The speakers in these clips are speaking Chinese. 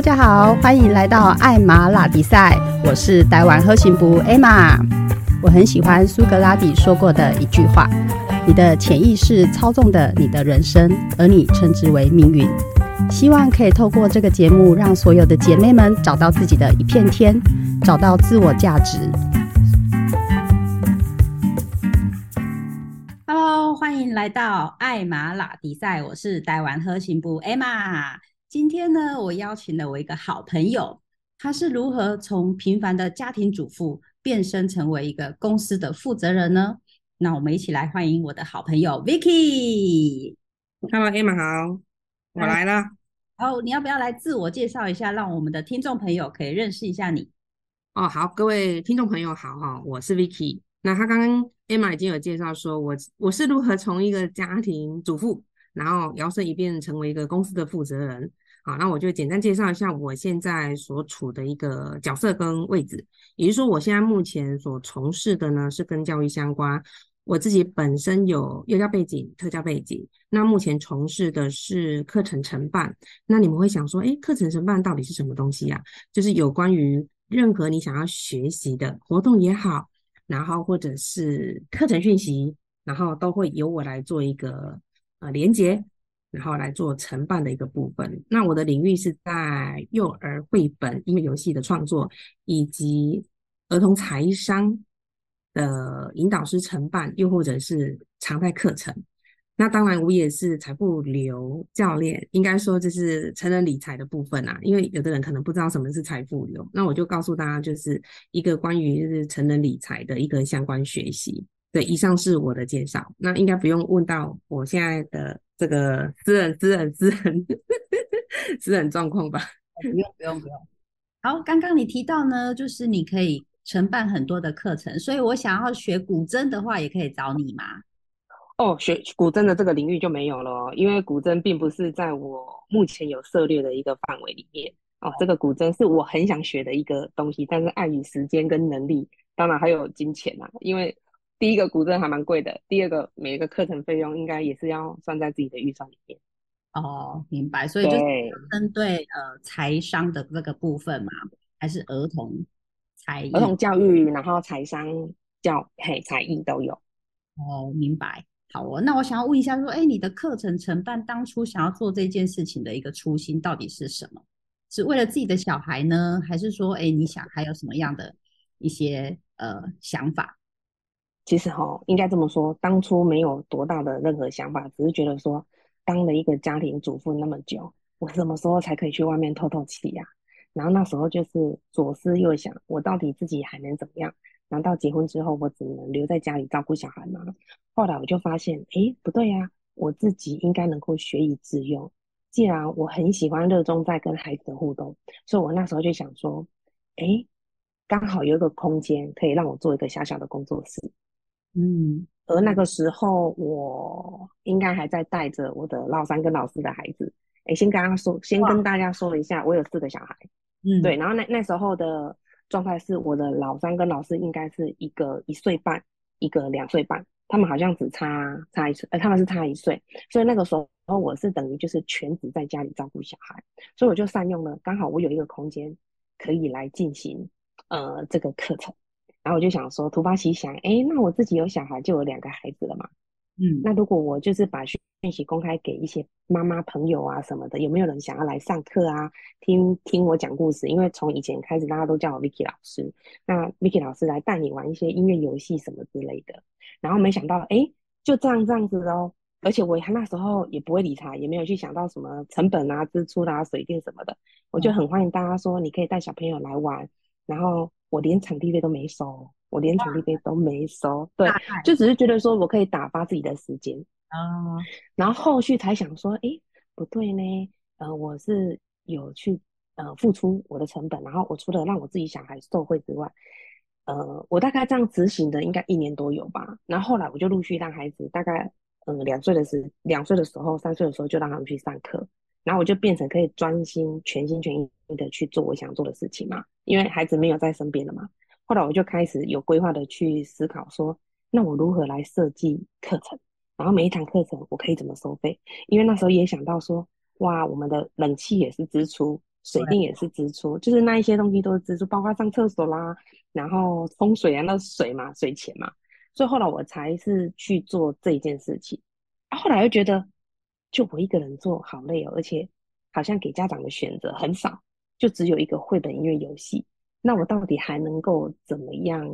大家好，欢迎来到艾玛拉比赛，我是台湾喝行部艾玛。我很喜欢苏格拉底说过的一句话：“你的潜意识操纵的你的人生，而你称之为命运。”希望可以透过这个节目，让所有的姐妹们找到自己的一片天，找到自我价值。Hello，欢迎来到艾玛拉比赛，我是台湾喝行部艾玛。今天呢，我邀请了我一个好朋友，他是如何从平凡的家庭主妇变身成为一个公司的负责人呢？那我们一起来欢迎我的好朋友 Vicky。Hello，Emma 好。我来了，哦，你要不要来自我介绍一下，让我们的听众朋友可以认识一下你？哦，好，各位听众朋友好哈，我是 Vicky。那他刚刚 Emma 已经有介绍说，我我是如何从一个家庭主妇，然后摇身一变成为一个公司的负责人。好，那我就简单介绍一下我现在所处的一个角色跟位置，也就是说，我现在目前所从事的呢是跟教育相关。我自己本身有幼教背景、特教背景，那目前从事的是课程承办。那你们会想说，哎，课程承办到底是什么东西呀？就是有关于任何你想要学习的活动也好，然后或者是课程讯息，然后都会由我来做一个呃连接，然后来做承办的一个部分。那我的领域是在幼儿绘本、音乐游戏的创作，以及儿童财商。的引导师承办，又或者是常态课程。那当然，我也是财富流教练，应该说这是成人理财的部分啊。因为有的人可能不知道什么是财富流，那我就告诉大家，就是一个关于就是成人理财的一个相关学习。对，以上是我的介绍。那应该不用问到我现在的这个私人、私人、私人、私人状况吧？不用，不用，不用。好，刚刚你提到呢，就是你可以。承办很多的课程，所以我想要学古筝的话，也可以找你吗？哦，学古筝的这个领域就没有了，因为古筝并不是在我目前有涉猎的一个范围里面。哦，这个古筝是我很想学的一个东西，但是碍于时间跟能力，当然还有金钱啊。因为第一个古筝还蛮贵的，第二个每一个课程费用应该也是要算在自己的预算里面。哦，明白。所以就是针对呃财商的这个部分嘛，还是儿童才？儿童教育，然后财商教嘿才艺都有哦，明白。好哦，那我想要问一下，说，哎，你的课程承办当初想要做这件事情的一个初心到底是什么？是为了自己的小孩呢，还是说，哎，你想还有什么样的一些呃想法？其实哈，应该这么说，当初没有多大的任何想法，只是觉得说，当了一个家庭主妇那么久，我什么时候才可以去外面透透气呀？然后那时候就是左思右想，我到底自己还能怎么样？难道结婚之后我只能留在家里照顾小孩吗？后来我就发现，哎，不对呀，我自己应该能够学以致用。既然我很喜欢热衷在跟孩子的互动，所以我那时候就想说，哎，刚好有一个空间可以让我做一个小小的工作室。嗯，而那个时候我应该还在带着我的老三跟老四的孩子。哎，先跟他说，先跟大家说一下，我有四个小孩。嗯，对，然后那那时候的状态是，我的老三跟老四应该是一个一岁半，一个两岁半，他们好像只差差一岁，呃，他们是差一岁，所以那个时候我是等于就是全职在家里照顾小孩，所以我就善用了，刚好我有一个空间可以来进行呃这个课程，然后我就想说，突发奇想，哎，那我自己有小孩，就有两个孩子了嘛。嗯，那如果我就是把讯息公开给一些妈妈朋友啊什么的，有没有人想要来上课啊？听听我讲故事？因为从以前开始，大家都叫我 Vicky 老师。那 Vicky 老师来带你玩一些音乐游戏什么之类的。然后没想到，哎，就这样这样子哦。而且我那时候也不会理他，也没有去想到什么成本啊、支出啊、水电什么的。我就很欢迎大家说，你可以带小朋友来玩，然后我连场地费都没收。我连场地费都没收，对，就只是觉得说我可以打发自己的时间。啊，然后后续才想说，哎，不对呢，呃，我是有去呃付出我的成本，然后我除了让我自己小孩受惠之外，呃，我大概这样执行的应该一年多有吧，然后后来我就陆续让孩子大概嗯两岁的时两岁的时候三岁的时候就让他们去上课，然后我就变成可以专心全心全意的去做我想做的事情嘛，因为孩子没有在身边了嘛。后来我就开始有规划的去思考，说那我如何来设计课程，然后每一堂课程我可以怎么收费？因为那时候也想到说，哇，我们的冷气也是支出，水电也是支出，就是那一些东西都是支出，包括上厕所啦，然后冲水啊，那水嘛，水钱嘛。所以后来我才是去做这一件事情。啊，后来又觉得，就我一个人做好累哦，而且好像给家长的选择很少，就只有一个绘本音乐游戏。那我到底还能够怎么样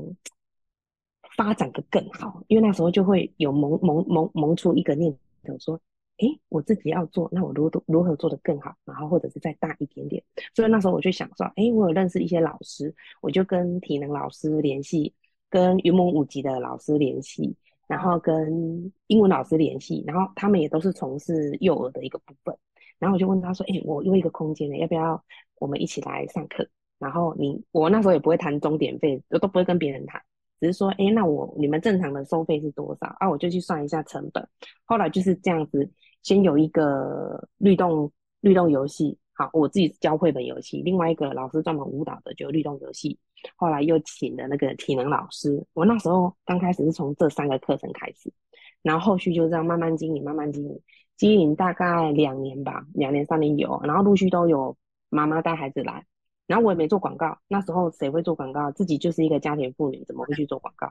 发展的更好？因为那时候就会有萌萌萌萌出一个念头说。哎，我自己要做，那我如何如何做得更好？然后或者是再大一点点。所以那时候我就想说，哎，我有认识一些老师，我就跟体能老师联系，跟云梦五级的老师联系，然后跟英文老师联系，然后他们也都是从事幼儿的一个部分。然后我就问他说，哎，我有一个空间呢，要不要我们一起来上课？然后你我那时候也不会谈钟点费，我都不会跟别人谈。只是说，哎，那我你们正常的收费是多少啊？我就去算一下成本。后来就是这样子，先有一个律动律动游戏，好，我自己教绘本游戏。另外一个老师专门舞蹈的，就律动游戏。后来又请了那个体能老师。我那时候刚开始是从这三个课程开始，然后后续就这样慢慢经营，慢慢经营，经营大概两年吧，两年三年有，然后陆续都有妈妈带孩子来。然后我也没做广告，那时候谁会做广告？自己就是一个家庭妇女，怎么会去做广告？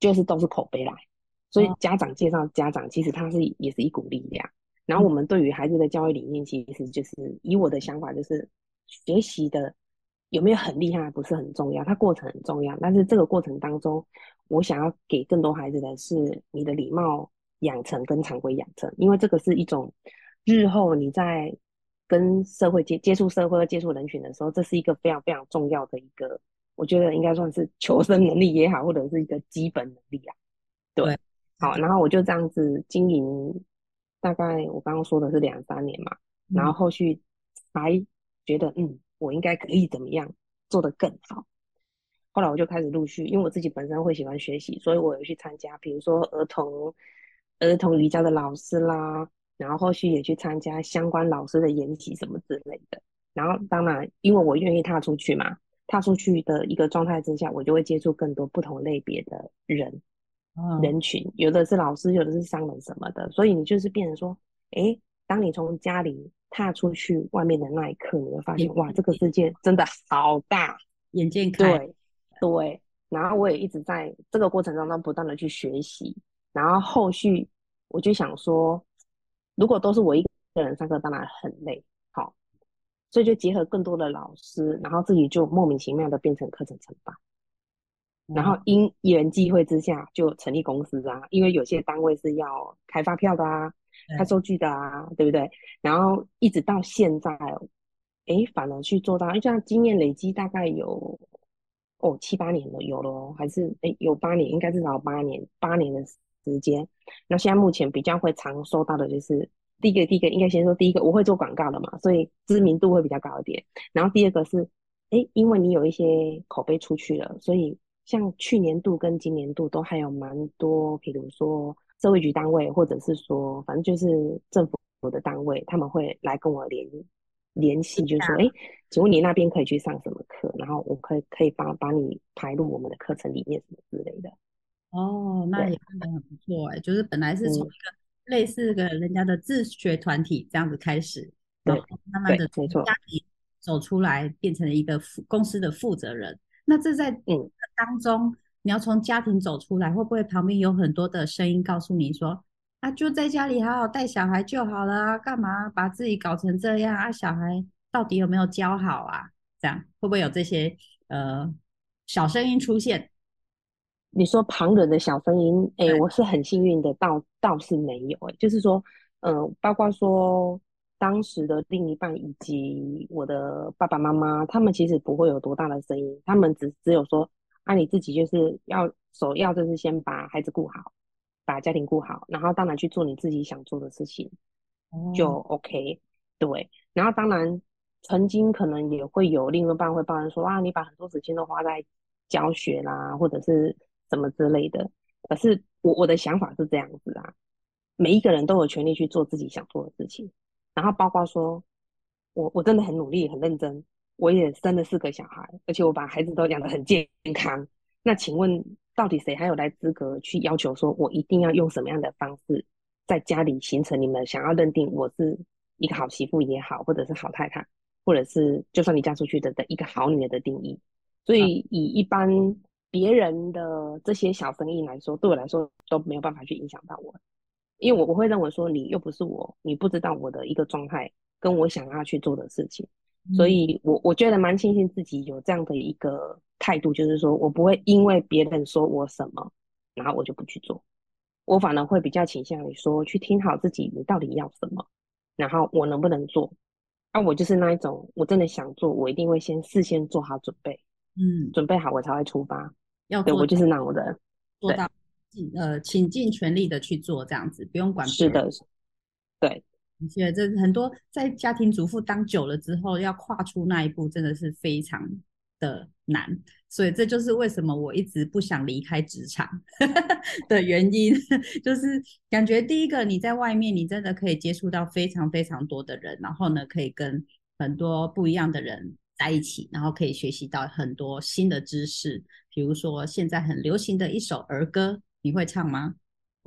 就是都是口碑来，所以家长介绍家长，其实他是也是一股力量。然后我们对于孩子的教育理念，其实就是以我的想法，就是学习的有没有很厉害不是很重要，它过程很重要。但是这个过程当中，我想要给更多孩子的是你的礼貌养成跟常规养成，因为这个是一种日后你在。跟社会接接触社会接触人群的时候，这是一个非常非常重要的一个，我觉得应该算是求生能力也好，或者是一个基本能力啊。对，好，然后我就这样子经营，大概我刚刚说的是两三年嘛，然后后续才觉得，嗯，我应该可以怎么样做得更好。后来我就开始陆续，因为我自己本身会喜欢学习，所以我有去参加，比如说儿童儿童瑜伽的老师啦。然后后续也去参加相关老师的研习什么之类的。然后当然，因为我愿意踏出去嘛，踏出去的一个状态之下，我就会接触更多不同类别的人，人群，有的是老师，有的是商人什么的。所以你就是变成说，哎，当你从家里踏出去外面的那一刻，你会发现，哇，这个世界真的好大，眼界开。对对。然后我也一直在这个过程当中不断的去学习。然后后续我就想说。如果都是我一个人上课，当然很累。好，所以就结合更多的老师，然后自己就莫名其妙的变成课程承办。然后因缘际会之下，就成立公司啊。因为有些单位是要开发票的啊，开收据的啊，对不对？然后一直到现在，哎，反而去做到，因为这样经验累积大概有哦七八年了，有了，还是哎有八年，应该至少八年，八年的。时间，那现在目前比较会常收到的就是第一个，第一个应该先说第一个，我会做广告的嘛，所以知名度会比较高一点。然后第二个是，哎，因为你有一些口碑出去了，所以像去年度跟今年度都还有蛮多，比如说社会局单位，或者是说反正就是政府的单位，他们会来跟我联联系，就是说，哎，请问你那边可以去上什么课？然后我可以可以把把你排入我们的课程里面什么之类的。哦，那也真的很不错哎，就是本来是从一个类似个人家的自学团体这样子开始，然后慢慢的从家庭走出来，变成了一个公司的负责人。那这在嗯当中，你要从家庭走出来，会不会旁边有很多的声音告诉你说，啊，就在家里好好带小孩就好了啊，干嘛把自己搞成这样啊？小孩到底有没有教好啊？这样会不会有这些呃小声音出现？你说旁人的小声音，哎，我是很幸运的，倒倒是没有，哎，就是说，嗯，包括说当时的另一半以及我的爸爸妈妈，他们其实不会有多大的声音，他们只只有说，啊，你自己就是要首要就是先把孩子顾好，把家庭顾好，然后当然去做你自己想做的事情，就 OK，对，然后当然曾经可能也会有另一半会抱怨说，啊，你把很多时间都花在教学啦，或者是。什么之类的，可是我我的想法是这样子啊，每一个人都有权利去做自己想做的事情，然后包括说，我我真的很努力很认真，我也生了四个小孩，而且我把孩子都养得很健康。那请问，到底谁还有来资格去要求说我一定要用什么样的方式在家里形成你们想要认定我是一个好媳妇也好，或者是好太太？或者是就算你嫁出去的的一个好女儿的定义。所以以一般别人的这些小生意来说，对我来说都没有办法去影响到我，因为我我会认为说你又不是我，你不知道我的一个状态跟我想要去做的事情，所以我我觉得蛮庆幸自己有这样的一个态度，就是说我不会因为别人说我什么，然后我就不去做，我反而会比较倾向于说去听好自己你到底要什么，然后我能不能做，啊，我就是那一种我真的想做，我一定会先事先做好准备。嗯，准备好我才会出发。要。做对我就是那种人，对做到尽呃倾尽全力的去做这样子，不用管别人。是的，对，而且，这很多在家庭主妇当久了之后，要跨出那一步，真的是非常的难。所以这就是为什么我一直不想离开职场 的原因，就是感觉第一个你在外面，你真的可以接触到非常非常多的人，然后呢，可以跟很多不一样的人在一起，然后可以学习到很多新的知识。比如说现在很流行的一首儿歌，你会唱吗？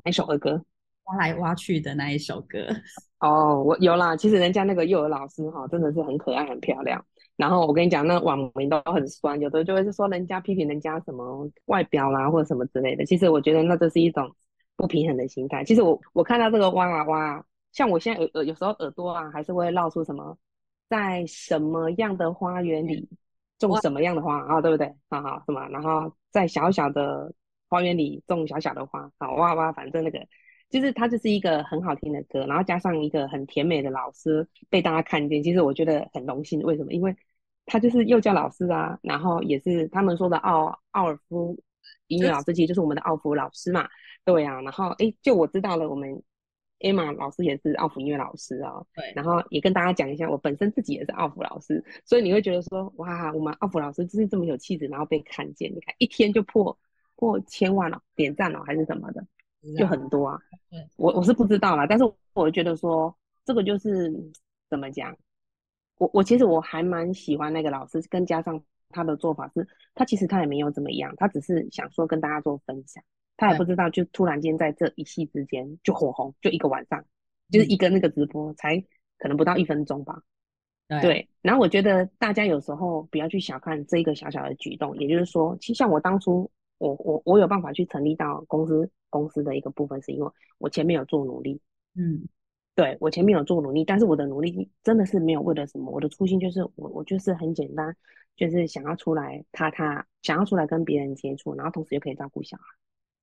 哪一首儿歌？挖来挖去的那一首歌。哦，我有啦。其实人家那个幼儿老师哈，真的是很可爱、很漂亮。然后我跟你讲，那网民都很酸，有的就会是说人家批评人家什么外表啦，或者什么之类的。其实我觉得那就是一种不平衡的心态。其实我我看到这个哇哇哇，像我现在耳耳有时候耳朵啊，还是会绕出什么，在什么样的花园里种什么样的花啊，对不对？好好什么，然后在小小的花园里种小小的花，好哇哇，反正那个就是它就是一个很好听的歌，然后加上一个很甜美的老师被大家看见，其实我觉得很荣幸。为什么？因为他就是幼教老师啊，然后也是他们说的奥奥尔夫音乐老师，其实就是我们的奥夫老师嘛。对啊、然后哎，就我知道了，我们 Emma 老师也是奥福音乐老师啊、对然后也跟大家讲一下，我本身自己也是奥福老师，所以你会觉得说，哇，我们奥福老师就是这么有气质，然后被看见，你看一天就破破千万了、点赞了、还是什么的，就很多啊。对，我我是不知道啦，但是我觉得说这个就是怎么讲，我我其实我还蛮喜欢那个老师，更加上他的做法是，他其实他也没有怎么样，他只是想说跟大家做分享，他也不知道就突然间在这一夕之间就火红，就一个晚上，就是一个那个直播才可能不到一分钟吧，对。对，然后我觉得大家有时候不要去小看这一个小小的举动，也就是说，其实像我当初，我我我有办法去成立到公司公司的一个部分，是因为我前面有做努力，嗯对，我前面有做努力，但是我的努力真的是没有为了什么，我的初心就是我我就是很简单，就是想要出来踏踏，想要出来跟别人接触，然后同时又可以照顾小孩。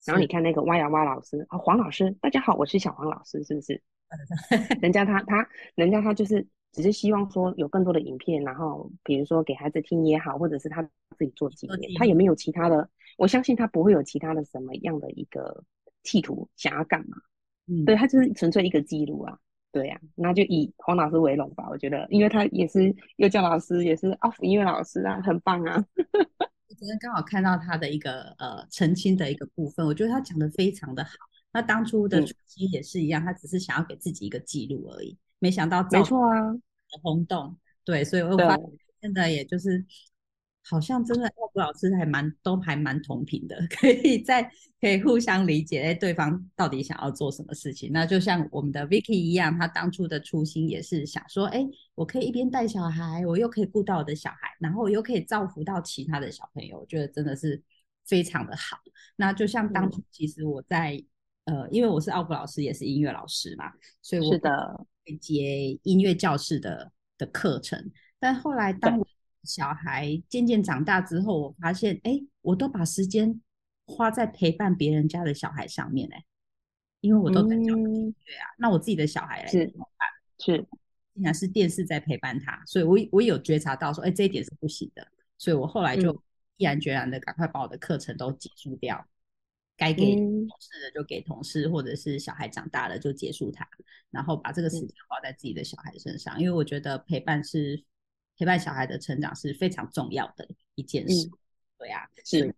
然后你看那个挖呀挖老师啊，黄老师，大家好，我是小黄老师，是不是？人家他他人家他就是只是希望说有更多的影片，然后比如说给孩子听也好，或者是他自己做纪念，他也没有其他的，我相信他不会有其他的什么样的一个企图想要干嘛。嗯，对，他就是纯粹一个记录啊，对呀、那就以黄老师为荣吧，我觉得，因为他也是幼教老师，也是奥福音乐老师啊，很棒啊。我昨天刚好看到他的一个呃澄清的一个部分，我觉得他讲的非常的好。那当初的嗯初心也是一样，他只是想要给自己一个记录而已，没想到没错啊，轰动。对，所以我对发现现在也就是好像真的奥福老师还蛮都还蛮同频的，可以在可以互相理解，哎，对方到底想要做什么事情。那就像我们的 Vicky 一样，他当初的初心也是想说，哎，我可以一边带小孩，我又可以顾到我的小孩，然后我又可以造福到其他的小朋友，我觉得真的是非常的好。那就像当初其实我在、呃，因为我是奥布老师，也是音乐老师嘛，所以我是的，会接音乐教室的的课程。但后来当我小孩渐渐长大之后，我发现，哎，我都把时间花在陪伴别人家的小孩上面，哎，因为我都在教音嗯，乐啊。那我自己的小孩怎么办？是，竟然是电视在陪伴他，所以我我有觉察到说，哎，这一点是不行的，所以我后来就嗯毅然决然的赶快把我的课程都结束掉，该给嗯。同事的就给同事，或者是小孩长大了就结束它，然后把这个时嗯间花在自己的小孩身上，因为我觉得陪伴是陪伴小孩的成长是非常重要的一件事，嗯对啊，是，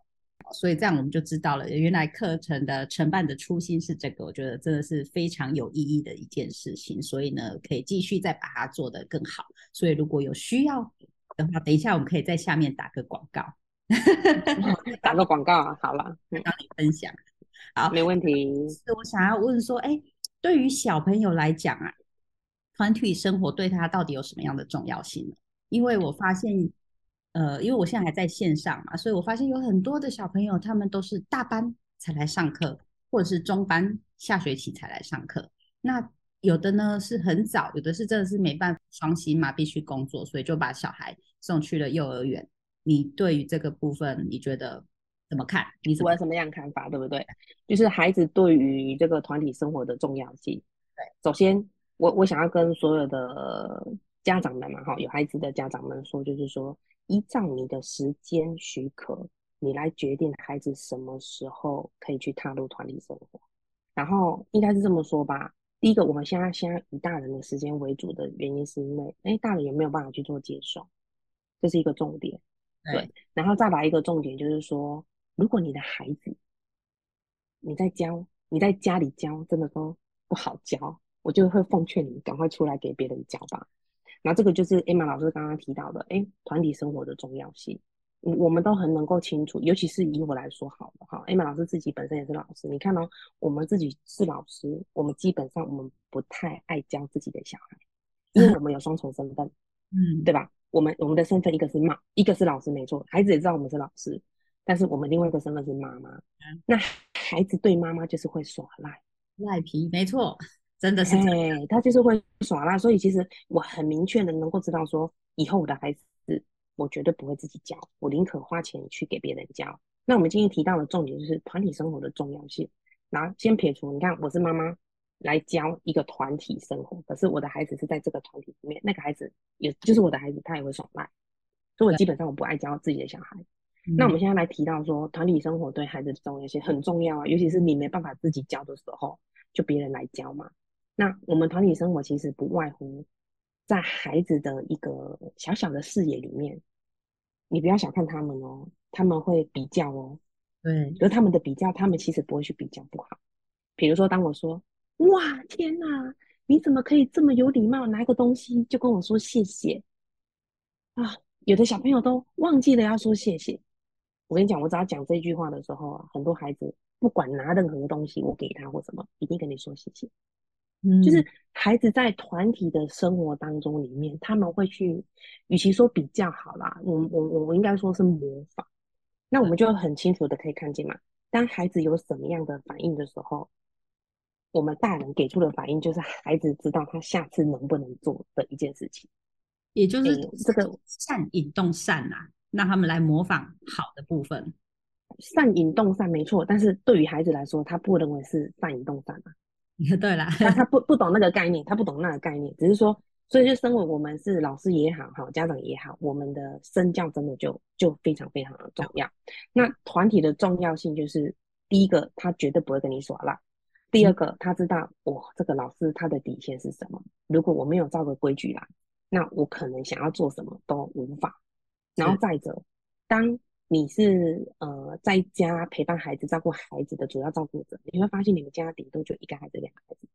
所以这样我们就知道了，原来课程的承办的初心是这个，我觉得真的是非常有意义的一件事情。所以呢，可以继续再把它做得更好。所以如果有需要的话，等一下我们可以在下面打个广告，打个广告啊，好了，嗯，让你分享。好，没问题。是我想要问说，哎，对于小朋友来讲啊，团体生活对他到底有什么样的重要性呢？因为我发现，呃，因为我现在还在线上嘛，所以我发现有很多的小朋友，他们都是大班才来上课，或者是中班下学期才来上课。那有的呢是很早，有的是真的是没办法双薪嘛，必须工作，所以就把小孩送去了幼儿园。你对于这个部分，你觉得怎么看？你我有什么样看法？对不对？就是孩子对于这个团体生活的重要性。对，首先我我想要跟所有的。家长们嘛，哈，有孩子的家长们说，就是说，依照你的时间许可，你来决定孩子什么时候可以去踏入团体生活。然后应该是这么说吧。第一个，我们现在现在以大人的时间为主的原因，是因为，哎，大人也没有办法去做接受，这是一个重点。对。然后再来一个重点，就是说，如果你的孩子你在教，你在家里教，真的都不好教，我就会奉劝你赶快出来给别人教吧。那这个就是 Emma 老师刚刚提到的，哎，团体生活的重要性，我们都很能够清楚。尤其是以我来说，好了哈，艾玛老师自己本身也是老师，你看哦我们自己是老师，我们基本上我们不太爱教自己的小孩，因为我们有双重身份，嗯，对吧？我们我们的身份一个是妈，一个是老师，没错，孩子也知道我们是老师，但是我们另外一个身份是妈妈，那孩子对妈妈就是会耍赖，赖皮，没错。真的是，哎，他就是会耍赖，所以其实我很明确的能够知道说，以后我的孩子，我绝对不会自己教，我宁可花钱去给别人教。那我们今天提到的重点就是团体生活的重要性。然后先撇除，你看我是妈妈来教一个团体生活，可是我的孩子是在这个团体里面，那个孩子也就是我的孩子，他也会耍赖，所以我基本上我不爱教自己的小孩。那我们现在来提到说，团体生活对孩子的重要性很重要啊，尤其是你没办法自己教的时候，就别人来教嘛。那我们团体生活其实不外乎在孩子的一个小小的视野里面，你不要小看他们哦，他们会比较哦，对，而他们的比较，他们其实不会去比较不好。比如说，当我说“哇，天哪，你怎么可以这么有礼貌，拿个东西就跟我说谢谢啊？”有的小朋友都忘记了要说谢谢。我跟你讲，我只要讲这句话的时候啊，很多孩子不管拿任何东西，我给他或什么，一定跟你说谢谢。嗯就是孩子在团体的生活当中里面，他们会去，与其说比较好啦，我我我我应该说是模仿。那我们就很清楚的可以看见嘛，当孩子有什么样的反应的时候，我们大人给出的反应就是孩子知道他下次能不能做的一件事情，也就是这个善引动善啊，让他们来模仿好的部分。善引动善没错，但是对于孩子来说，他不认为是善引动善啊。对啦，他他不不懂那个概念，他不懂那个概念，只是说，所以就身为我们是老师也好，哈，家长也好，我们的身教真的就就非常非常的重要。那团体的重要性就是，第一个，他绝对不会跟你耍赖；第二个，他知道我这个老师他的底线是什么。如果我没有照个规矩来，那我可能想要做什么都无法。然后再者，当你是呃在家陪伴孩子、照顾孩子的主要照顾者，你会发现你们家顶多就一个孩子、两个孩子，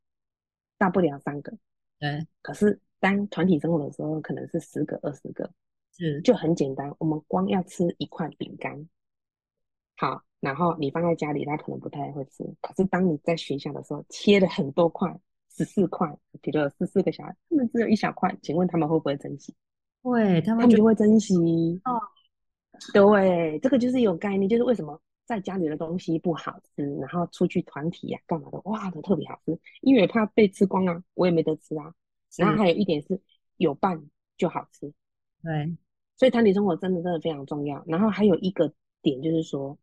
大不了三个。对。可是当团体生活的时候，可能是十个、二十个，是就很简单。我们光要吃一块饼干，好，然后你放在家里，他可能不太会吃。可是当你在学校的时候，切了很多块，十四块，比如十四个小孩，他们只有一小块，请问他们会不会珍惜？会，他们就会珍惜。哦。对，这个就是有概念，就是为什么在家里的东西不好吃，然后出去团体呀干嘛的，哇，都特别好吃，因为怕被吃光啊，我也没得吃啊。然后还有一点是有伴就好吃，对，所以团体生活真的真的非常重要。然后还有一个点就是说，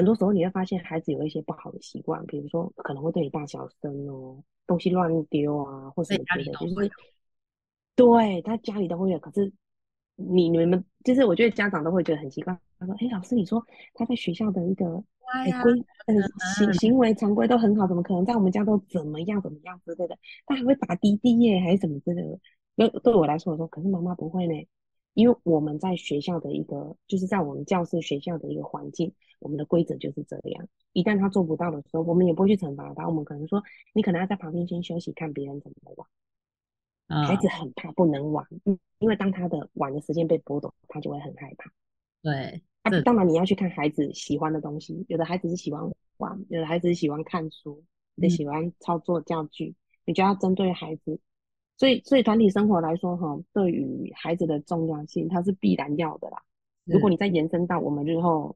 很多时候你会发现孩子有一些不好的习惯，比如说可能会对你大小声哦，东西乱丢啊，或什么之类的，就是对他家里都会有，可是。你你们就是我觉得家长都会觉得很奇怪，他说：“哎，老师，你说他在学校的一个哎规呃行行为常规都很好，怎么可能在我们家都怎么样怎么样之类的？他还会打滴滴耶，还是什么之类的？那对我来说，我说可是妈妈不会呢，因为我们在学校的一个就是在我们教室学校的一个环境，我们的规则就是这样。一旦他做不到的时候，我们也不会去惩罚他，我们可能说你可能要在旁边先休息，看别人怎么玩。”孩子很怕不能玩，嗯，因为当他的玩的时间被剥夺，他就会很害怕。对，啊，当然你要去看孩子喜欢的东西，有的孩子是喜欢玩，有的孩子是喜欢看书，有的喜欢操作教具，你就要针对孩子所以所以团体生活来说哈，对于孩子的重要性，它是必然要的啦。如果你再延伸到我们日后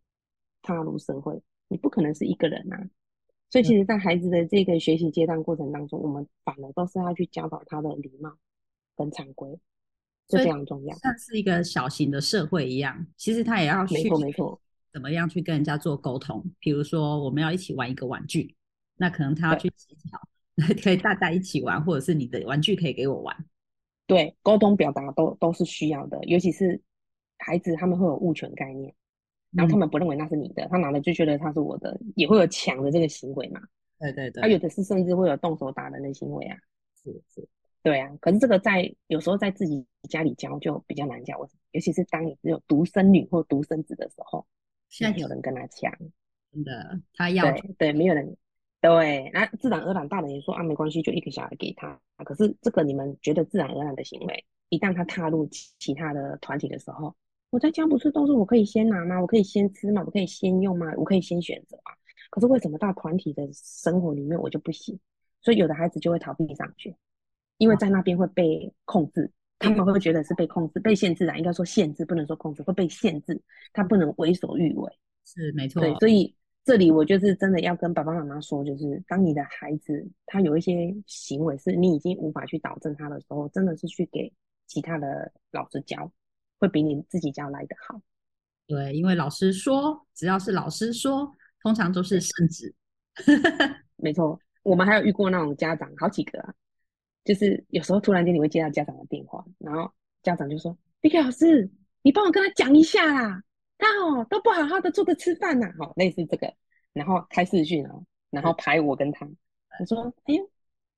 踏入社会，你不可能是一个人啊。所以其实，在孩子的这个学习阶段过程当中，我们反而都是要去教导他的礼貌跟常规，这非常重要。像是一个小型的社会一样，其实他也要没错没错，怎么样去跟人家做沟通？比如说，我们要一起玩一个玩具，那可能他要去协调，可以大家一起玩，或者是你的玩具可以给我玩。对，沟通表达都都是需要的，尤其是孩子他们会有物权概念。然后他们不认为那是你的，他拿了就觉得他是我的，也会有抢的这个行为嘛？对对对。他有的是甚至会有动手打人的行为啊。是是。对啊，可是这个在有时候在自己家里教就比较难教，尤其是当你只有独生女或独生子的时候，现在有人跟他抢。真的，他要对对，没有人对，那自然而然大人也说啊，没关系，就一个小孩给他。可是这个你们觉得自然而然的行为，一旦他踏入其他的团体的时候。我在家不是都是我可以先拿吗？我可以先吃吗？我可以先用吗？我可以先选择吗？可是为什么到团体的生活里面我就不行？所以有的孩子就会逃避上学，因为在那边会被控制，他们会觉得是被控制、被限制啊，应该说限制，不能说控制，会被限制，他不能为所欲为。是没错。对，所以这里我就是真的要跟爸爸妈妈说，就是当你的孩子他有一些行为是你已经无法去导正他的时候，真的是去给其他的老师教。会比你自己教来的好，对，因为老师说，只要是老师说，通常都是圣旨。没错，我们还有遇过那种家长，好几个啊，就是有时候突然间你会接到家长的电话，然后家长就说：“Vicky 老师，你帮我跟他讲一下啦，他哦都不好好的坐着吃饭呐。”好，类似这个，然后开视讯哦，然后拍我跟他，我说：“哎呀，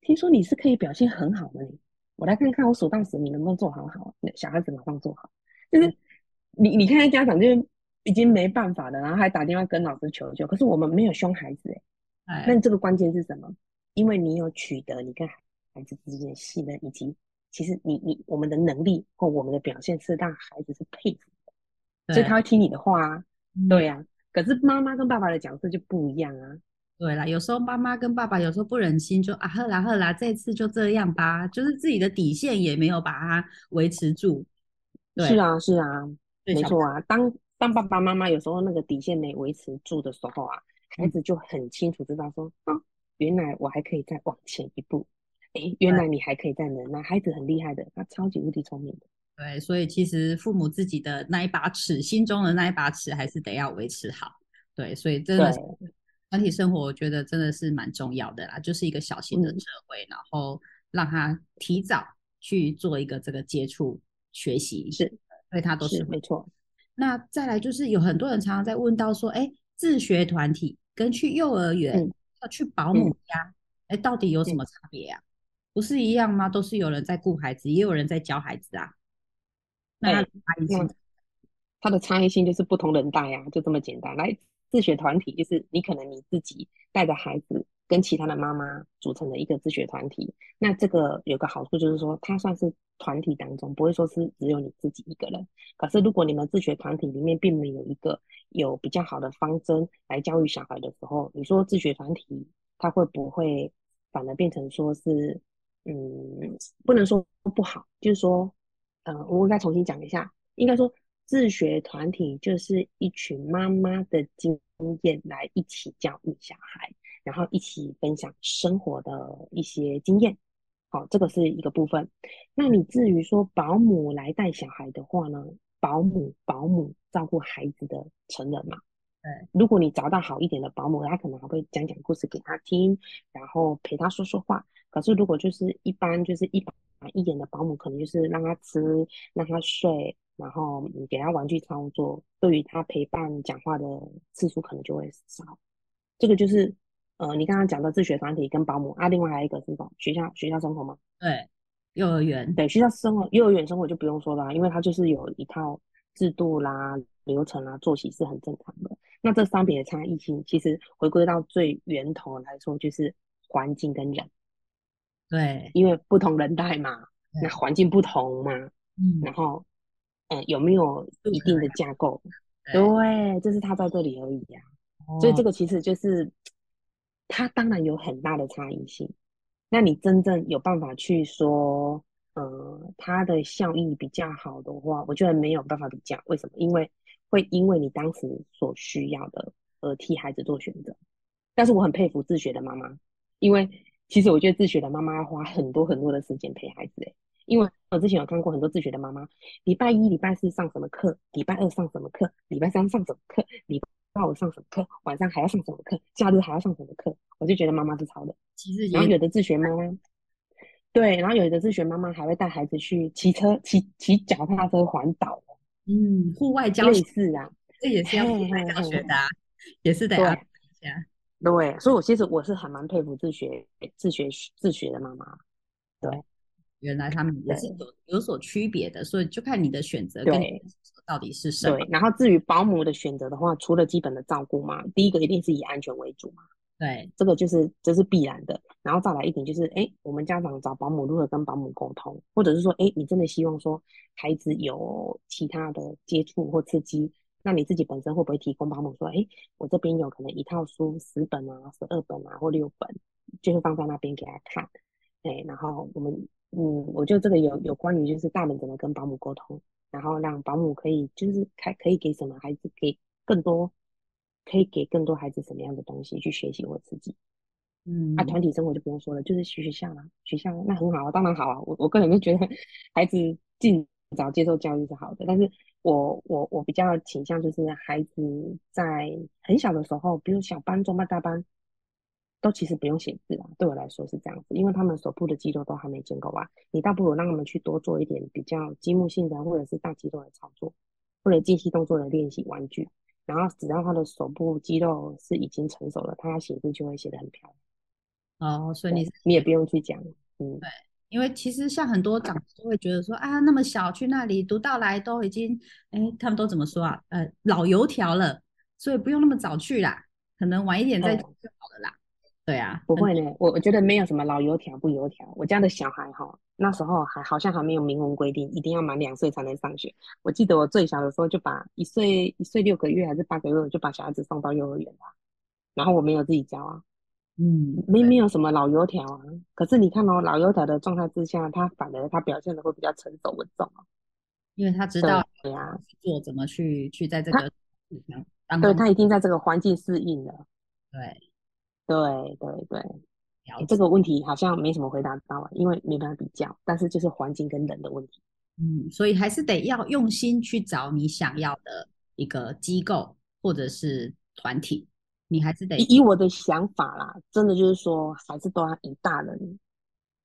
听说你是可以表现很好的你，我来看看我数到十，你能不能做好好？小孩子马上做好。”就是你，你看家长就已经没办法了，然后还打电话跟老师求救。可是我们没有凶孩子哎，那这个关键是什么？因为你有取得你跟孩子之间的信任，以及其实你你我们的能力或我们的表现是让孩子是佩服的，所以他会听你的话啊。对呀，可是妈妈跟爸爸的角色就不一样啊。对啦，有时候妈妈跟爸爸有时候不忍心，就啊赫啦赫啦，这次就这样吧，就是自己的底线也没有把它维持住。是啊，是啊，没错啊。当当爸爸妈妈有时候那个底线没维持住的时候啊，孩子就很清楚知道说，啊，原来我还可以再往前一步。哎，原来你还可以再能，那孩子很厉害的，他超级无敌聪明的。对，所以其实父母自己的那一把尺，心中的那一把尺，还是得要维持好。对，所以真的团体生活，我觉得真的是蛮重要的啦，就是一个小型的社会，然后让他提早去做一个这个接触。学习是，所以他都是没错。那再来就是有很多人常常在问到说，哎，自学团体跟去幼儿园要去保姆家，哎，到底有什么差别啊？不是一样吗？都是有人在顾孩子，也有人在教孩子啊。那差异性，它的差异性就是不同人带呀，就这么简单。来，自学团体就是你可能你自己带着孩子。跟其他的妈妈组成的一个自学团体，那这个有个好处就是说，它算是团体当中不会说是只有你自己一个人。可是如果你们自学团体里面并没有一个有比较好的方针来教育小孩的时候，你说自学团体它会不会反而变成说是，嗯，不能说不好，就是说，呃，我应该重新讲一下，应该说自学团体就是一群妈妈的经验来一起教育小孩。然后一起分享生活的一些经验，好，这个是一个部分。那你至于说保姆来带小孩的话呢？保姆保姆照顾孩子的成人嘛？对。如果你找到好一点的保姆，他可能还会讲讲故事给他听，然后陪他说说话。可是如果就是一般就是一般一点的保姆，可能就是让他吃，让他睡，然后给他玩具操作，对于他陪伴讲话的次数可能就会少。这个就是。呃，你刚刚讲的自学团体跟保姆啊，另外还有一个是什么？学校学校生活吗？对，幼儿园。对，学校生活，幼儿园生活就不用说了，因为它就是有一套制度啦、流程啦、作息是很正常的。那这三别的差异性，其实回归到最源头来说，就是环境跟人。对，因为不同人代嘛，那环境不同嘛，嗯，然后，嗯，有没有一定的架构？对，就是他在这里而已呀。所以这个其实就是。它当然有很大的差异性，那你真正有办法去说，呃，它的效益比较好的话，我觉得没有办法比较。为什么？因为会因为你当时所需要的而替孩子做选择。但是我很佩服自学的妈妈，因为其实我觉得自学的妈妈要花很多很多的时间陪孩子。诶，因为我之前有看过很多自学的妈妈，礼拜一、礼拜四上什么课，礼拜二上什么课，礼拜三上什么课，礼拜五上什么课，晚上还要上什么课，假日还要上什么课，我就觉得妈妈是超的。其实，然后有的自学妈妈。对，然后有的自学妈妈还会带孩子去骑车、骑骑脚踏车环岛。嗯，户外教类似啊，这也是要户外教学的，也是得安排一下。对，所以我其实我是还蛮佩服自学、自学、自学的妈妈。对，原来他们也是有有所区别的，所以就看你的选择跟到底是什么。对，然后至于保姆的选择的话，除了基本的照顾嘛，第一个一定是以安全为主嘛。对，这个就是这是必然的，然后再来一点就是，哎，我们家长找保姆如何跟保姆沟通，或者是说，哎，你真的希望说孩子有其他的接触或刺激，那你自己本身会不会提供保姆说，哎，我这边有可能一套书十本啊、十二本啊或六本，就是放在那边给他看，哎，然后我们，嗯，我觉得这个有有关于就是大人怎么跟保姆沟通，然后让保姆可以就是开可以给什么孩子给更多。可以给更多孩子什么样的东西去学习或刺激？嗯，啊，团体生活就不用说了，就是学校啦，学校那很好啊，当然好啊。我我个人就觉得孩子尽早接受教育是好的，但是我我我比较倾向就是孩子在很小的时候，比如小班、中班、大班，都其实不用写字啊。对我来说是这样子，因为他们手部的肌肉都还没建构啊，你倒不如让他们去多做一点比较积木性的，或者是大肌肉的操作，或者精细动作的练习玩具。然后只要他的手部肌肉是已经成熟了，他写字就会写得很漂亮。哦，所以你你也不用去讲，嗯，对，因为其实像很多长辈都会觉得说啊，那么小去那里读到来都已经，哎，他们都怎么说啊？呃，老油条了，所以不用那么早去啦，可能晚一点再就好了啦。对啊，不会呢，我我觉得没有什么老油条不油条。我家的小孩哈，那时候还好像还没有明文规定一定要满两岁才能上学。我记得我最小的时候就把一岁一岁六个月还是八个月就把小孩子送到幼儿园了，然后我没有自己教啊，嗯，没没有什么老油条啊。可是你看哦，老油条的状态之下，他反而他表现的会比较成熟稳重啊，因为他知道对呀，做怎么去去在这个对他已经在这个环境适应了，对。对对对，这个问题好像没什么回答到，因为没办法比较，但是就是环境跟人的问题。嗯，所以还是得要用心去找你想要的一个机构或者是团体，你还是得以我的想法啦，真的就是说，还是都要以大人，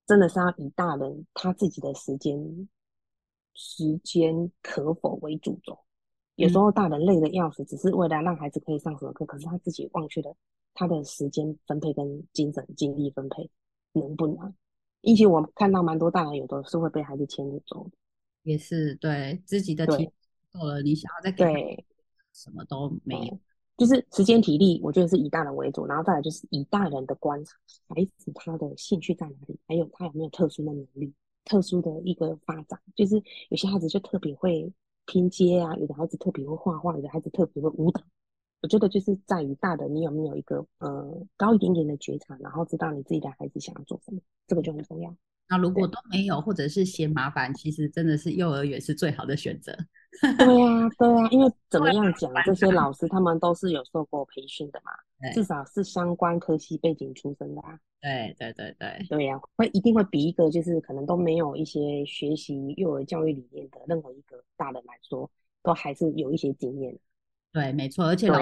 真的是要以大人他自己的时间时间可否为主轴。有时候大人累的要死，只是为了让孩子可以上什么课，可是他自己忘却了。他的时间分配跟精神精力分配能不能？因为我看到蛮多大人有的是会被孩子牵着走的，也是对自己的体够了，你想要再给什么都没有，就是时间体力，我觉得是以大人为主，然后再来就是以大人的观察，孩子他的兴趣在哪里，还有他有没有特殊的能力、特殊的一个发展，就是有些孩子就特别会拼接啊，有的孩子特别会画画，有的孩子特别会舞蹈。我觉得就是在于大的，你有没有一个呃高一点点的觉察，然后知道你自己的孩子想要做什么，这个就很重要。那如果都没有，或者是嫌麻烦，其实真的是幼儿园是最好的选择。对呀，对呀，因为怎么样讲，这些老师他们都是有受过培训的嘛，至少是相关科系背景出身的啊。对对对对，对呀，会一定会比一个就是可能都没有一些学习幼儿教育理念的任何一个大人来说，都还是有一些经验。对，没错，而且老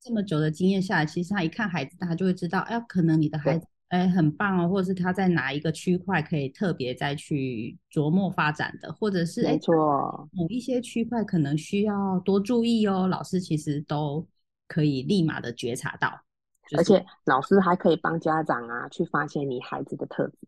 这么久的经验下来，其实他一看孩子，他就会知道，哎，可能你的孩子，哎，很棒哦，或者是他在哪一个区块可以特别再去琢磨发展的，或者是没错，某一些区块可能需要多注意哦。老师其实都可以立马的觉察到，而且老师还可以帮家长啊去发现你孩子的特质。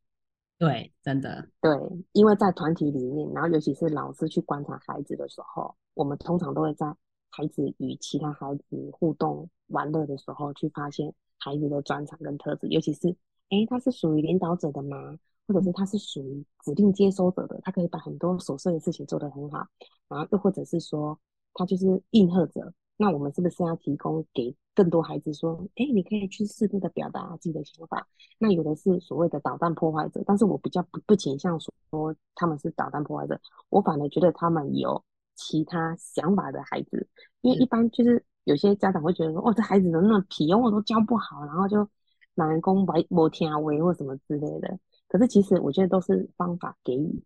对，真的，对，因为在团体里面，然后尤其是老师去观察孩子的时候，我们通常都会在。孩子与其他孩子互动玩乐的时候，去发现孩子的专长跟特质，尤其是，哎，他是属于领导者的吗？或者是他是属于指令接收者的，他可以把很多琐碎的事情做得很好，然后又或者是说，他就是应和者，那我们是不是要提供给更多孩子说，哎，你可以去适度的表达自己的想法？那有的是所谓的导弹破坏者，但是我比较不不倾向说他们是导弹破坏者，我反而觉得他们有其他想法的孩子，因为一般就是有些家长会觉得说，哦，这孩子怎么那么皮，我都教不好，然后就难攻白某天啊为或什么之类的。可是其实我觉得都是方法给予。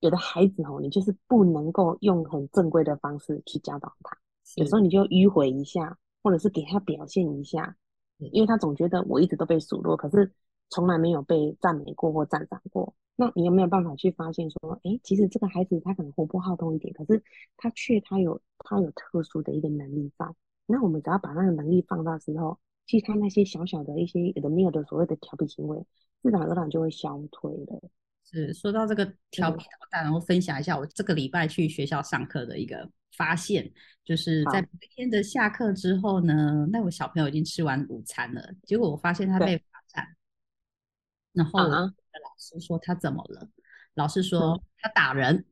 有的孩子哦，你就是不能够用很正规的方式去教导他，有时候你就迂回一下，或者是给他表现一下，因为他总觉得我一直都被数落，可是从来没有被赞美过或赞赏过。那你有没有办法去发现说，哎，其实这个孩子他可能活泼好动一点，可是他却他有他有特殊的一个能力在。那我们只要把那个能力放大之后，其实他那些小小的一些有的没有的所谓的调皮行为，自然而然就会消退了。是说到这个调皮捣蛋，然后分享一下我这个礼拜去学校上课的一个发现，就是在每天的下课之后呢，那我小朋友已经吃完午餐了，结果我发现他被罚站，然后老师说他怎么了？老师说他打人，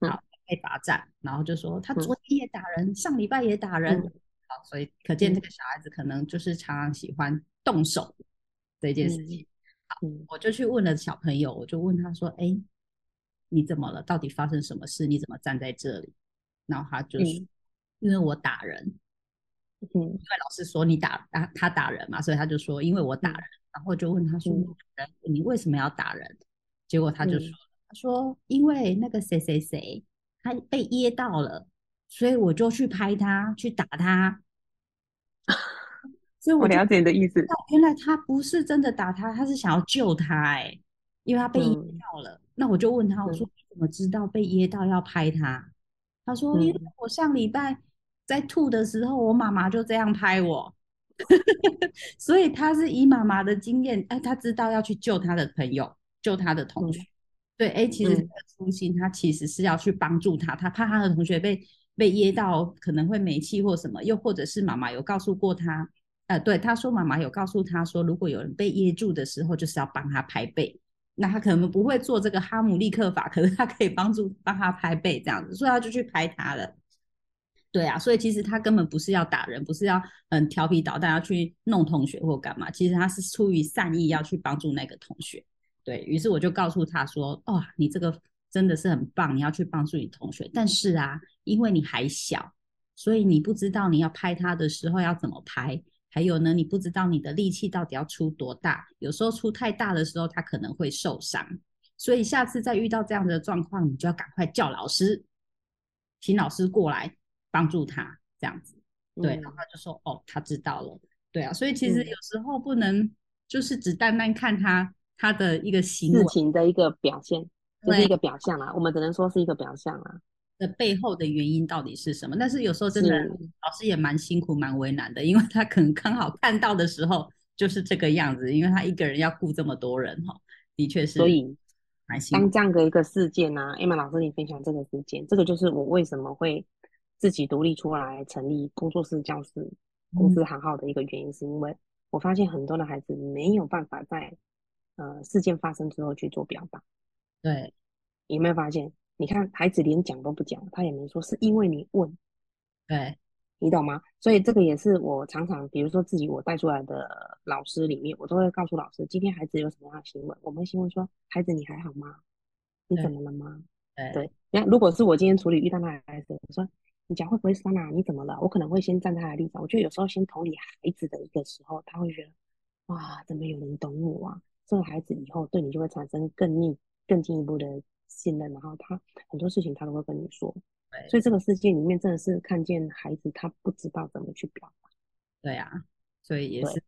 好被罚站，然后就说他昨天也打人，上礼拜也打人，好，所以可见这个小孩子可能就是常常喜欢动手这件事情。好，我就去问了小朋友，我就问他说：“哎，你怎么了？到底发生什么事？你怎么站在这里？”然后他就说：“因为我打人。”嗯，因为老师说你打打他打人嘛，所以他就说：“因为我打人。”然后就问他说：“你为什么要打人？”结果他就说：“他说因为那个谁谁谁他被噎到了，所以我就去拍他，去打他。”所以我了解你的意思。原来他不是真的打他，他是想要救他哎，因为他被噎到了。那我就问他，我说你怎么知道被噎到要拍他？他说因为我上礼拜在吐的时候，我妈妈就这样拍我，所以他是以妈妈的经验，哎，他知道要去救他的朋友，救他的同学。对，哎，其实初心他其实是要去帮助他，他怕他的同学被被噎到可能会没气或什么，又或者是妈妈有告诉过他。呃，对，他说妈妈有告诉他说，如果有人被噎住的时候，就是要帮他拍背。那他可能不会做这个哈姆立克法，可是他可以帮助帮他拍背这样子，所以他就去拍他了。对啊，所以其实他根本不是要打人，不是要嗯调皮捣蛋要去弄同学或干嘛，其实他是出于善意要去帮助那个同学。对于是，我就告诉他说，哦，你这个真的是很棒，你要去帮助你同学，但是啊，因为你还小，所以你不知道你要拍他的时候要怎么拍。还有呢，你不知道你的力气到底要出多大，有时候出太大的时候，他可能会受伤。所以下次再遇到这样的状况，你就要赶快叫老师，请老师过来帮助他，这样子。对，然后他就说：“哦，他知道了。”对啊，所以其实有时候不能就是只单单看他他的一个行事情的一个表现，就是一个表象啊，我们只能说是一个表象啊。的背后的原因到底是什么？但是有时候真的老师也蛮辛苦、蛮为难的，因为他可能刚好看到的时候就是这个样子，因为他一个人要顾这么多人哈，的确是。所以，当这样的一个事件呢，艾玛老师，你分享这个事件，这个就是我为什么会自己独立出来成立工作室教室、公司行号的一个原因，是因为我发现很多的孩子没有办法在呃事件发生之后去做表达。对，有没有发现？你看，孩子连讲都不讲，他也没说，是因为你问，对，你懂吗？所以这个也是我常常，比如说自己我带出来的老师里面，我都会告诉老师，今天孩子有什么样的行为，我们先问说，孩子你还好吗？你怎么了吗？对，那如果是我今天处理遇到那孩子，我说你脚会不会酸啊？你怎么了？我可能会先站在他的立场，我觉得有时候先同理孩子的一个时候，他会觉得，哇，怎么有人懂我啊？这个孩子以后对你就会产生更密、更进一步的。信任，然后他很多事情他都会跟你说，所以这个世界里面真的是看见孩子他不知道怎么去表达，对啊，所以也是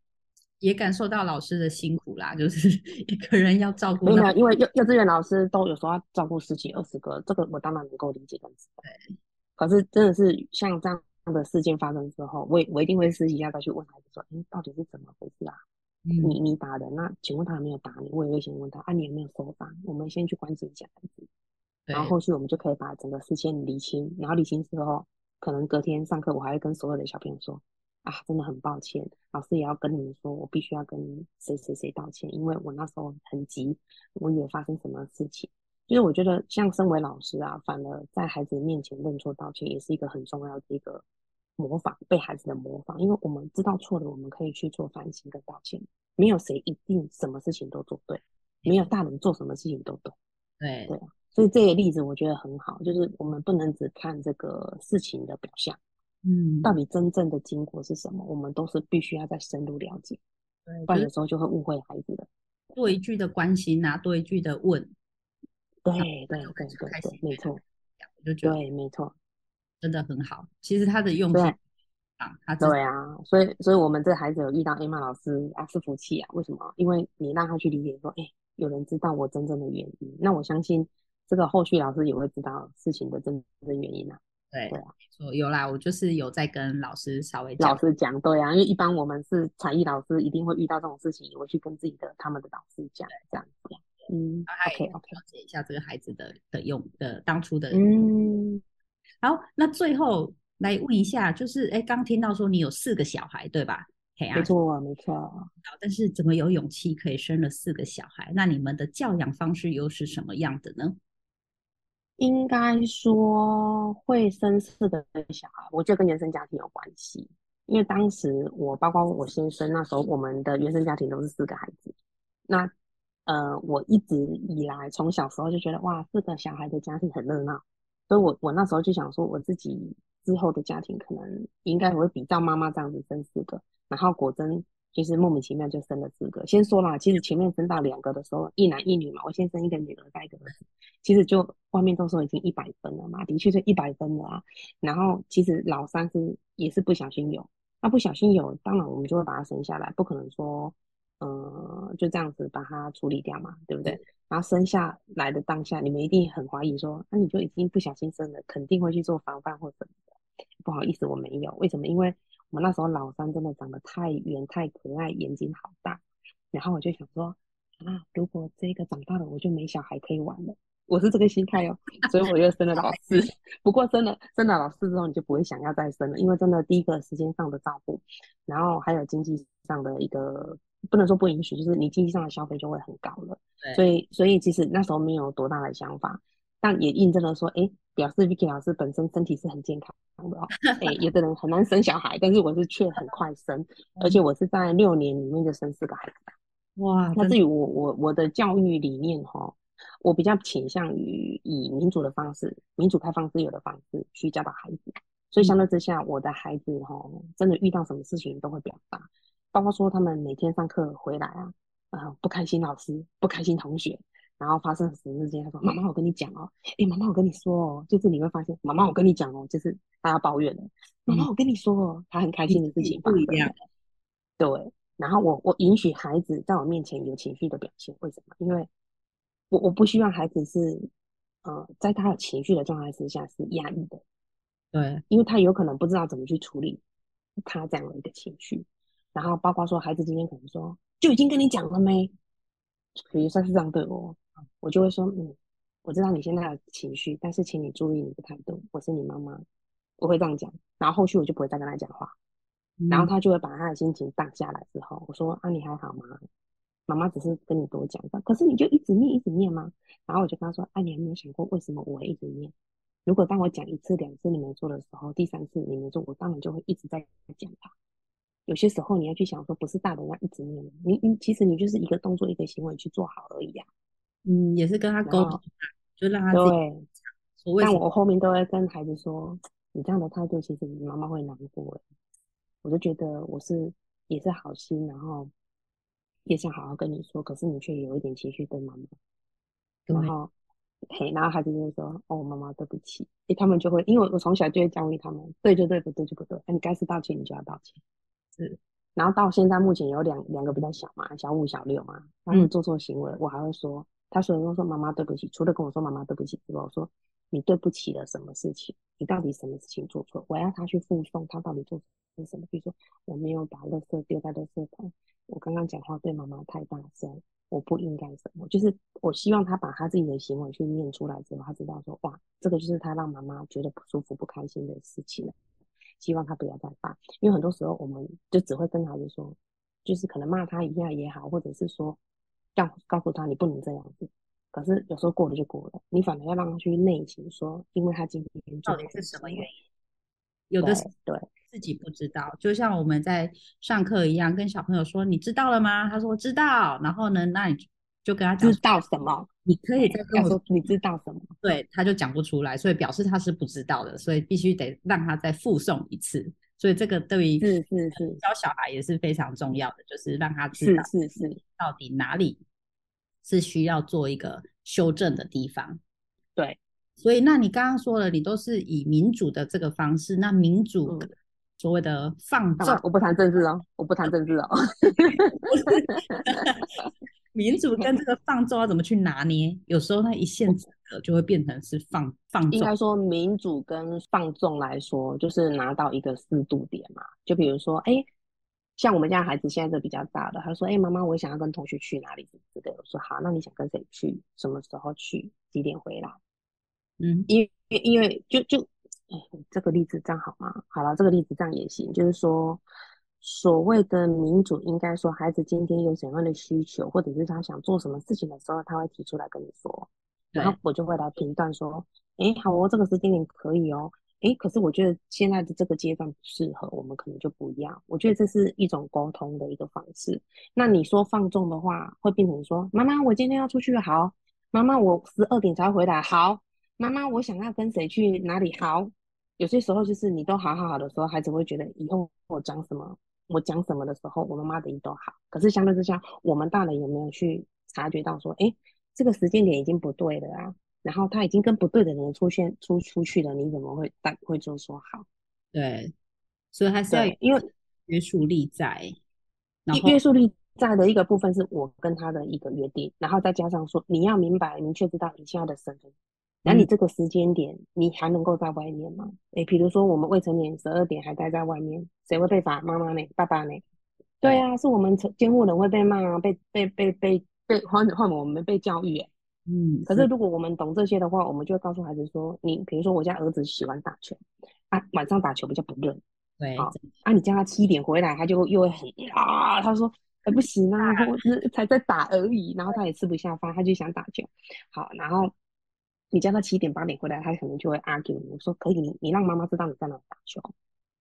也感受到老师的辛苦啦，就是 一个人要照顾，没有，因为幼幼稚园老师都有时候要照顾十几二十个，这个我当然能够理解跟知道，对，可是真的是像这样的事件发生之后，我我一定会私底下再去问孩子说，哎，到底是怎么回事啊？你你打人，那请问他有没有打你？我也会先问他，啊，你有没有受伤？我们先去关心一下孩子，然后后续我们就可以把整个事件理清。然后理清之后，可能隔天上课，我还会跟所有的小朋友说，啊，真的很抱歉，老师也要跟你们说，我必须要跟谁谁谁道歉，因为我那时候很急，我以为发生什么事情。就是我觉得，像身为老师啊，反而在孩子面前认错道歉，也是一个很重要的一个模仿被孩子的模仿，因为我们知道错了，我们可以去做反省跟道歉。没有谁一定什么事情都做对，没有大人做什么事情都懂。对对啊，所以这个例子我觉得很好，就是我们不能只看这个事情的表象，嗯，到底真正的经过是什么，我们都是必须要再深入了解，对，不然有时候就会误会孩子的。多一句的关心啊，多一句的问，对对对对没错，我就觉得对没错，真的很好。其实他的用对心啊，他对啊，所以所以我们这孩子有遇到 Emma 老师啊是福气啊，为什么？因为你让他去理解说，哎，有人知道我真正的原因，那我相信这个后续老师也会知道事情的真正原因啊。对对啊没错有啦，我就是有在跟老师稍微讲老，师讲，对啊，因为一般我们是才艺老师，一定会遇到这种事情，也会去跟自己的他们的老师讲这样子。嗯他也，OK OK，了解一下这个孩子的的用的当初的。嗯，好，那最后来问一下，就是哎，刚听到说你有四个小孩，对吧？没，错没错。好但是怎么有勇气可以生了四个小孩？那你们的教养方式又是什么样的呢？应该说会生四个小孩，我觉得跟原生家庭有关系。因为当时我包括我先生那时候，我们的原生家庭都是四个孩子。那呃，我一直以来从小时候就觉得哇，四个小孩的家庭很热闹，所以我我那时候就想说，我自己之后的家庭可能应该会比照妈妈这样子生四个。然后果真就是莫名其妙就生了四个。先说啦，其实前面生到两个的时候，一男一女嘛，我先生一个女儿带一个儿子，其实就外面都说已经一百分了嘛，的确是一百分了啊。然后其实老三是也是不小心有，那不小心有，当然我们就会把他生下来，不可能说，呃，就这样子把它处理掉嘛，对不对？然后生下来的当下，你们一定很怀疑说，那、你就已经不小心生了，肯定会去做防范或什么的。不好意思，我没有，为什么？因为我们那时候老三真的长得太圆太可爱，眼睛好大，然后我就想说，啊，如果这个长大了，我就没小孩可以玩了。我是这个心态哦，所以我就生了老四。不过生了生了老四之后，你就不会想要再生了，因为真的第一个时间上的照顾，然后还有经济上的一个不能说不允许，就是你经济上的消费就会很高了。对所以所以其实那时候没有多大的想法，但也印证了说，哎，表示 Vicky 老师本身身体是很健康的哦。哎，有的人很难生小孩，但是我是却很快生，而且我是在六年里面就生四个孩子。哇，那至于我我我的教育理念哈，我比较倾向于以民主的方式、民主开放自由的方式去教导孩子。所以相对之下，我的孩子哈，真的遇到什么事情都会表达，包括说他们每天上课回来啊，呃，不开心老师，不开心同学，然后发生什么事情，他说：“妈妈，我跟你讲哦，诶，妈妈，我跟你说哦，就是你会发现，妈妈，我跟你讲哦，就是他要抱怨了，妈妈，我跟你说哦，他很开心的事情不一样。对，然后我我允许孩子在我面前有情绪的表现，为什么？因为我我不希望孩子是，呃，在他有情绪的状态之下是压抑的，对，因为他有可能不知道怎么去处理他这样的一个情绪。然后包括说，孩子今天可能说，就已经跟你讲了没？比如说是这样对我，我就会说，嗯，我知道你现在有情绪，但是请你注意你的态度，我是你妈妈，我会这样讲。然后后续我就不会再跟他讲话。然后嗯他就会把他的心情荡下来之后，我说啊，你还好吗？妈妈只是跟你多讲可是你就一直念一直念吗？然后我就跟他说，啊，你有没有想过为什么我会一直念？如果当我讲一次两次你没做的时候，第三次你没做，我当然就会一直在讲他。有些时候你要去想说，不是大人要一直念，你你其实你就是一个动作一个行为去做好而已啊。嗯，也是跟他沟通啊，就让他对，说为什么但我后面都会跟孩子说，你这样的态度，其实你妈妈会难过的。我就觉得我是也是好心，然后也想好好跟你说，可是你却有一点情绪对妈妈，对然后嘿，然后孩子就会说，哦，妈妈对不起，诶，他们就会，因为我从小就会教育他们，对就对，不对就不对，那你该是道歉你就要道歉。是然后到现在目前有两两个比较小嘛，小五小六嘛，他们嗯做错行为，我还会说，他所有人都说妈妈对不起，除了跟我说妈妈对不起之外，我说你对不起了什么事情？你到底什么事情做错？我要他去附送他到底做错什么？比如说我没有把垃圾丢在垃圾桶，我刚刚讲话对妈妈太大声，我不应该什么？就是我希望他把他自己的行为去念出来之后，他知道说哇，这个就是他让妈妈觉得不舒服、不开心的事情了。希望他不要再犯，因为很多时候我们就只会跟孩子说，就是可能骂他一下也好，或者是说告告诉他你不能这样子。可是有时候过了就过了，你反而要让他去内省说，因为他今天做到底是什么原因？有的是对对自己不知道，就像我们在上课一样，跟小朋友说你知道了吗？他说知道，然后呢，那你就跟他讲知道什么？你可以再跟我说你知道什么？对，他就讲不出来，所以表示他是不知道的，所以必须得让他再复诵一次。所以这个对于是是是教小孩也是非常重要的，就是让他知道是是到底哪里是需要做一个修正的地方。对，所以那你刚刚说了，你都是以民主的这个方式，那民主所谓的放纵，我不谈政治哦，我不谈政治哦。民主跟这个放纵要怎么去拿捏？有时候那一线之隔就会变成是放放纵。应该说民主跟放纵来说，就是拿到一个适度点嘛。就比如说，哎，像我们家孩子现在是比较大的，他说：“哎，妈妈，我想要跟同学去哪里？”之类的。我说：“好，那你想跟谁去？什么时候去？几点回来？”嗯，因因因为就就，哎，这个例子这样好吗？好了，这个例子这样也行，就是说。所谓的民主，应该说孩子今天有什么样的需求，或者是他想做什么事情的时候，他会提出来跟你说，然后我就会来评断说，哎，好哦，这个时间点可以哦，哎，可是我觉得现在的这个阶段不适合，我们可能就不一样。我觉得这是一种沟通的一个方式。那你说放纵的话，会变成说，妈妈，我今天要出去，好，妈妈，我十二点才回来，好，妈妈，我想要跟谁去哪里，好。有些时候就是你都好好好的时候，孩子会觉得以后我讲什么。我讲什么的时候，我妈妈的音都好。可是相对之下，我们大人有没有去察觉到说，哎，这个时间点已经不对了啊？然后他已经跟不对的人出现出出去了，你怎么会带会就说好？对，所以还是要因为约束力在，约束力在的一个部分是我跟他的一个约定，然后再加上说你要明白明确知道你现在的身份。那你这个时间点，你还能够在外面吗？哎，比如说我们未成年十二点还待在外面，谁会被罚？妈妈呢？爸爸呢？对啊，是我们监护人会被骂，被被被被被换换我们被教育。嗯，可是如果我们懂这些的话，我们就会告诉孩子说，你比如说我家儿子喜欢打球，啊，晚上打球比较不热，对，啊，你叫他七点回来，他就又会很啊，他说哎不行啊，我是才在打而已，然后他也吃不下饭，他就想打球，好，然后。你叫他七点八点回来，他可能就会 argue 你。我说可以，你你让妈妈知道你在哪打球，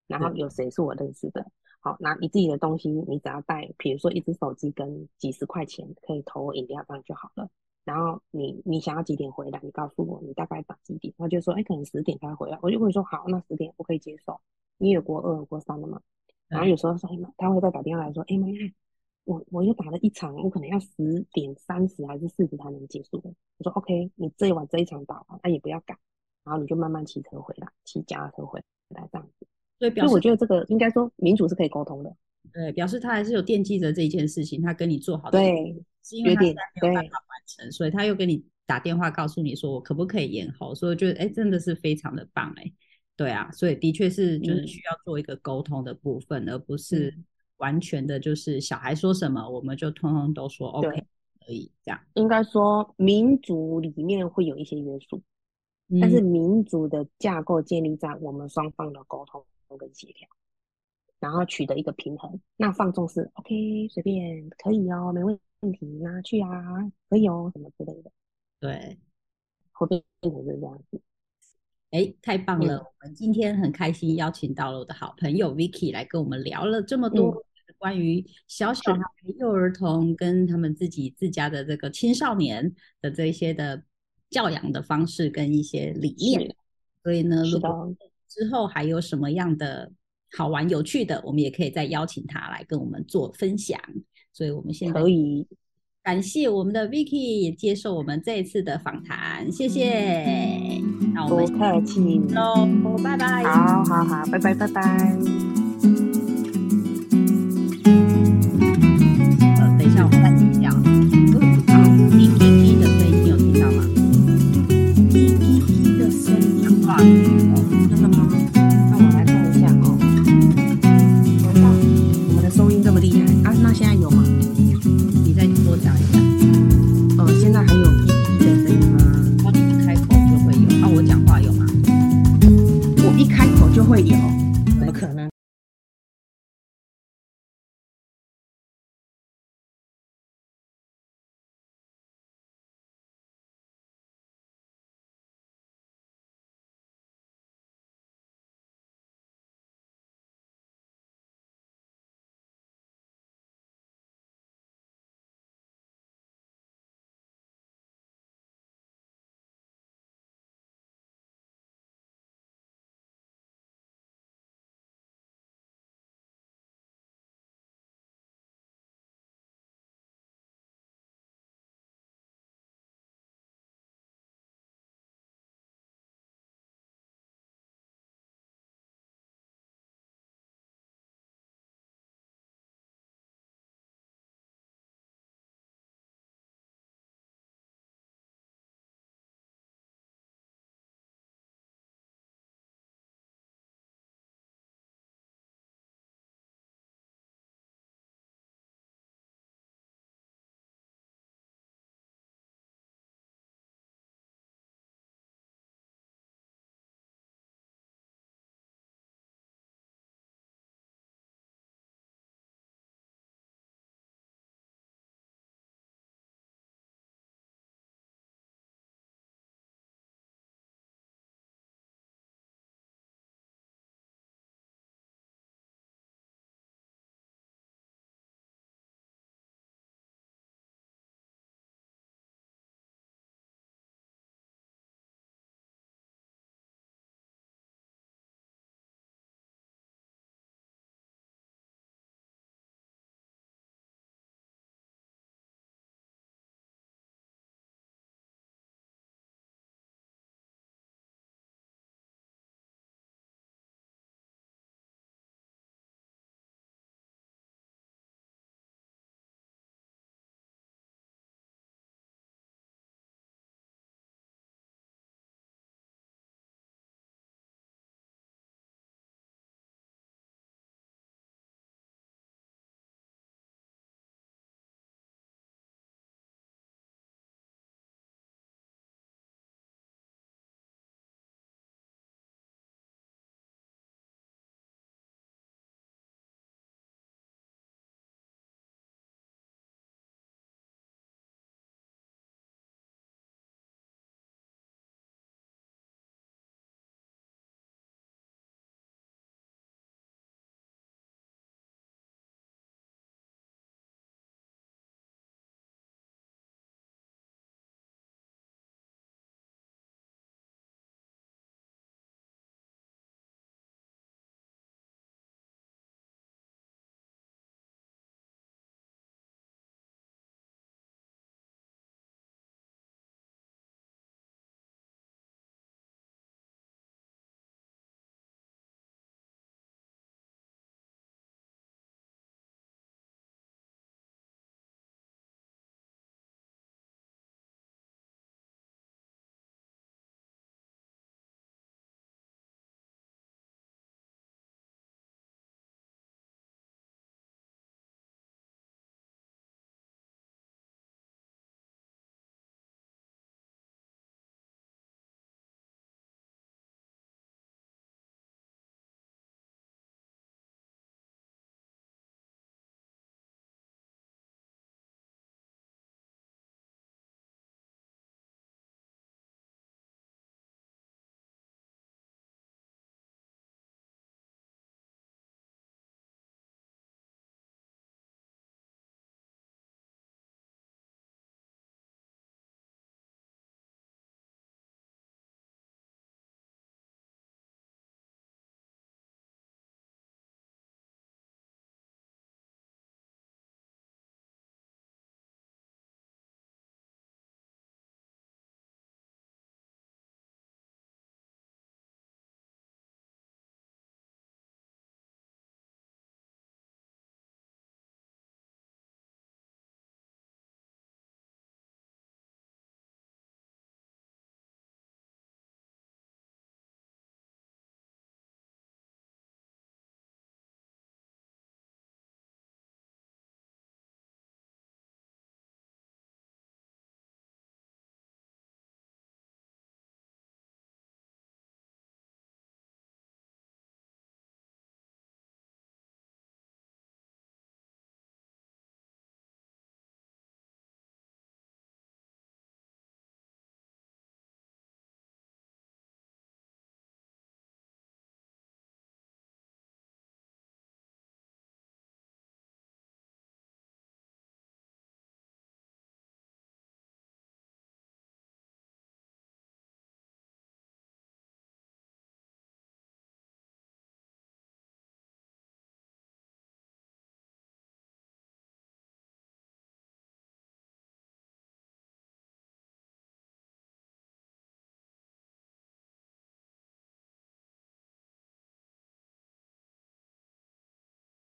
然后有谁是我认识的。好，那你自己的东西，你只要带，比如说一只手机跟几十块钱可以投饮料这样就好了。然后你你想要几点回来，你告诉我，你大概打几点？他就说，哎，可能十点才回来。我就会说好，那十点我可以接受。你有国二、国三了嘛？然后有时候说，哎妈，他会再打电话来说，哎妈妈。我我又打了一场，我可能要十点三十还是四十才能结束。我说 OK，你这一晚这一场打完，那也不要赶，然后你就慢慢骑车回来，骑脚踏车回来这样子。对，所以我觉得这个应该说民主是可以沟通的。对，表示他还是有惦记着这一件事情，他跟你做好的对，是因为他没有办法完成，所以他又跟你打电话告诉你说我可不可以延后。所以我觉得哎，真的是非常的棒哎。对啊，所以的确是就是需要做一个沟通的部分，而不是。完全的就是小孩说什么，我们就通通都说 OK，可以这样。应该说民族里面会有一些约束，但是民族的架构建立在我们双方的沟通跟协调，然后取得一个平衡。那放纵是 OK，随便可以哦，没问题，拿去啊，可以哦，什么之类的。对，会变成是这样子。哎，太棒了！我们今天很开心邀请到了我的好朋友 Vicky 来跟我们聊了这么多。关于小小孩、幼儿童跟他们自己自家的这个青少年的这些的教养的方式跟一些理念，所以呢，如果之后还有什么样的好玩有趣的，我们也可以再邀请他来跟我们做分享。所以我们现在可以感谢我们的 Vicky 也接受我们这一次的访谈，谢谢。那我们不客气喽，拜拜。好好好，拜拜拜拜。